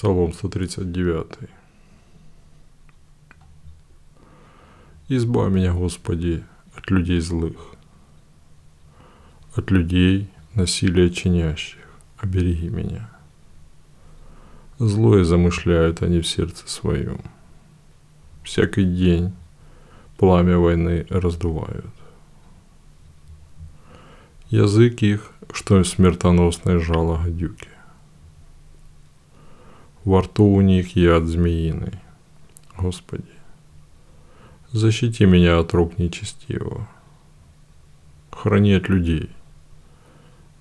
Псалом 139. Избавь меня, Господи, от людей злых, от людей, насилия чинящих, обереги меня. Злое замышляют они в сердце своем. Всякий день пламя войны раздувают. Язык их, что смертоносное жало гадюки. Во рту у них яд змеиный. Господи, защити меня от рук нечестивого. Храни от людей,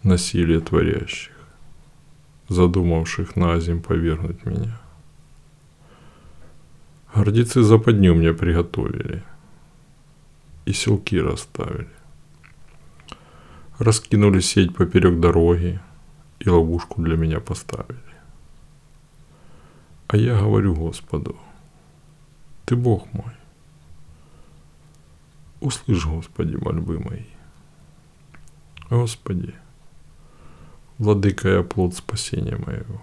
насилие творящих, задумавших на зим повергнуть меня. Гордецы западню мне приготовили и селки расставили. Раскинули сеть поперек дороги и ловушку для меня поставили. А я говорю Господу, Ты Бог мой. Услышь, Господи, мольбы мои. Господи, Владыка я плод спасения моего.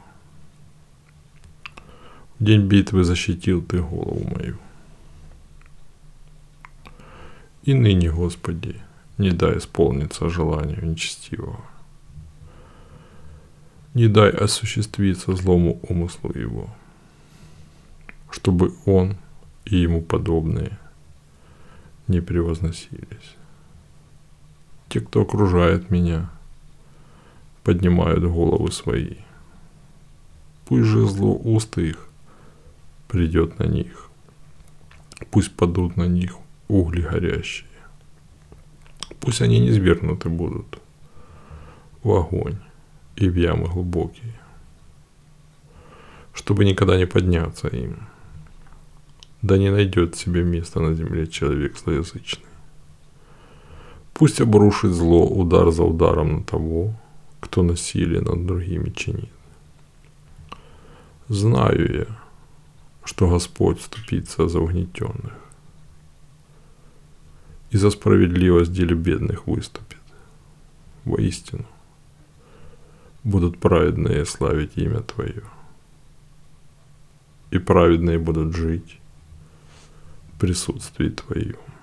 В день битвы защитил Ты голову мою. И ныне, Господи, не дай исполниться желанию нечестивого. Не дай осуществиться злому умыслу его – чтобы он и ему подобные не превозносились. Те, кто окружает меня, поднимают головы свои. Пусть же зло уст их придет на них. Пусть падут на них угли горящие. Пусть они не свергнуты будут в огонь и в ямы глубокие, чтобы никогда не подняться им – да не найдет себе места на земле человек злоязычный. Пусть обрушит зло удар за ударом на того, кто насилие над другими чинит. Знаю я, что Господь вступится за угнетенных и за справедливость деле бедных выступит. Воистину, будут праведные славить имя Твое, и праведные будут жить присутствии Твоем.